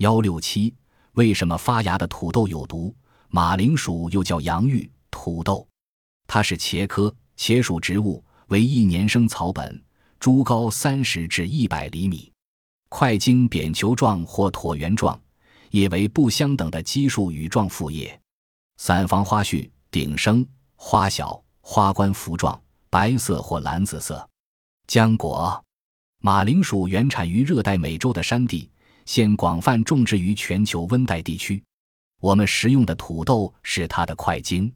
幺六七，为什么发芽的土豆有毒？马铃薯又叫洋芋、土豆，它是茄科茄属植物，为一年生草本，株高三十至一百厘米，块茎扁球状或椭圆状，叶为不相等的奇数羽状复叶，伞房花序，顶生，花小，花冠幅状，白色或蓝紫色。浆果，马铃薯原产于热带美洲的山地。现广泛种植于全球温带地区。我们食用的土豆是它的块茎，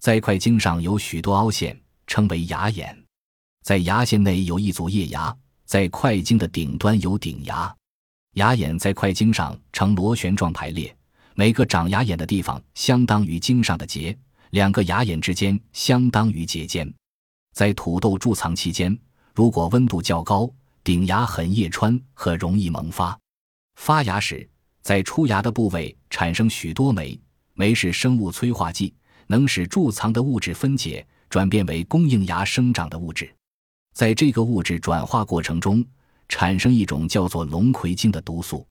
在块茎上有许多凹陷，称为芽眼。在芽线内有一组叶芽，在块茎的顶端有顶芽。芽眼在块茎上呈螺旋状排列，每个长芽眼的地方相当于茎上的节，两个芽眼之间相当于节间。在土豆贮藏期间，如果温度较高，顶芽很叶穿和容易萌发。发芽时，在出芽的部位产生许多酶，酶是生物催化剂，能使贮藏的物质分解，转变为供应芽生长的物质。在这个物质转化过程中，产生一种叫做龙葵精的毒素。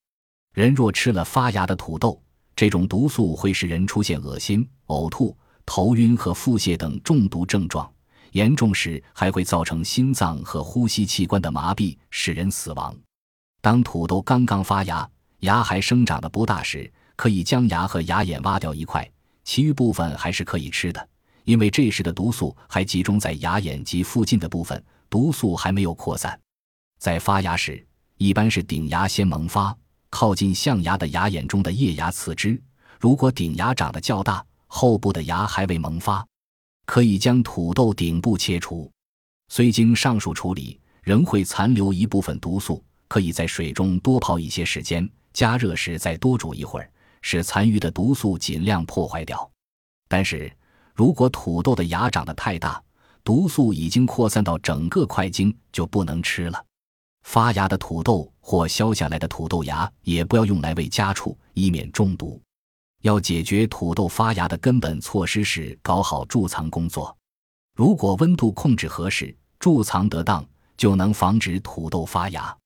人若吃了发芽的土豆，这种毒素会使人出现恶心、呕吐、头晕和腹泻等中毒症状，严重时还会造成心脏和呼吸器官的麻痹，使人死亡。当土豆刚刚发芽，芽还生长的不大时，可以将芽和芽眼挖掉一块，其余部分还是可以吃的，因为这时的毒素还集中在芽眼及附近的部分，毒素还没有扩散。在发芽时，一般是顶芽先萌发，靠近象牙的芽眼中的叶芽次之。如果顶芽长得较大，后部的芽还未萌发，可以将土豆顶部切除。虽经上述处理，仍会残留一部分毒素。可以在水中多泡一些时间，加热时再多煮一会儿，使残余的毒素尽量破坏掉。但是如果土豆的芽长得太大，毒素已经扩散到整个块茎，就不能吃了。发芽的土豆或削下来的土豆芽也不要用来喂家畜，以免中毒。要解决土豆发芽的根本措施是搞好贮藏工作。如果温度控制合适，贮藏得当，就能防止土豆发芽。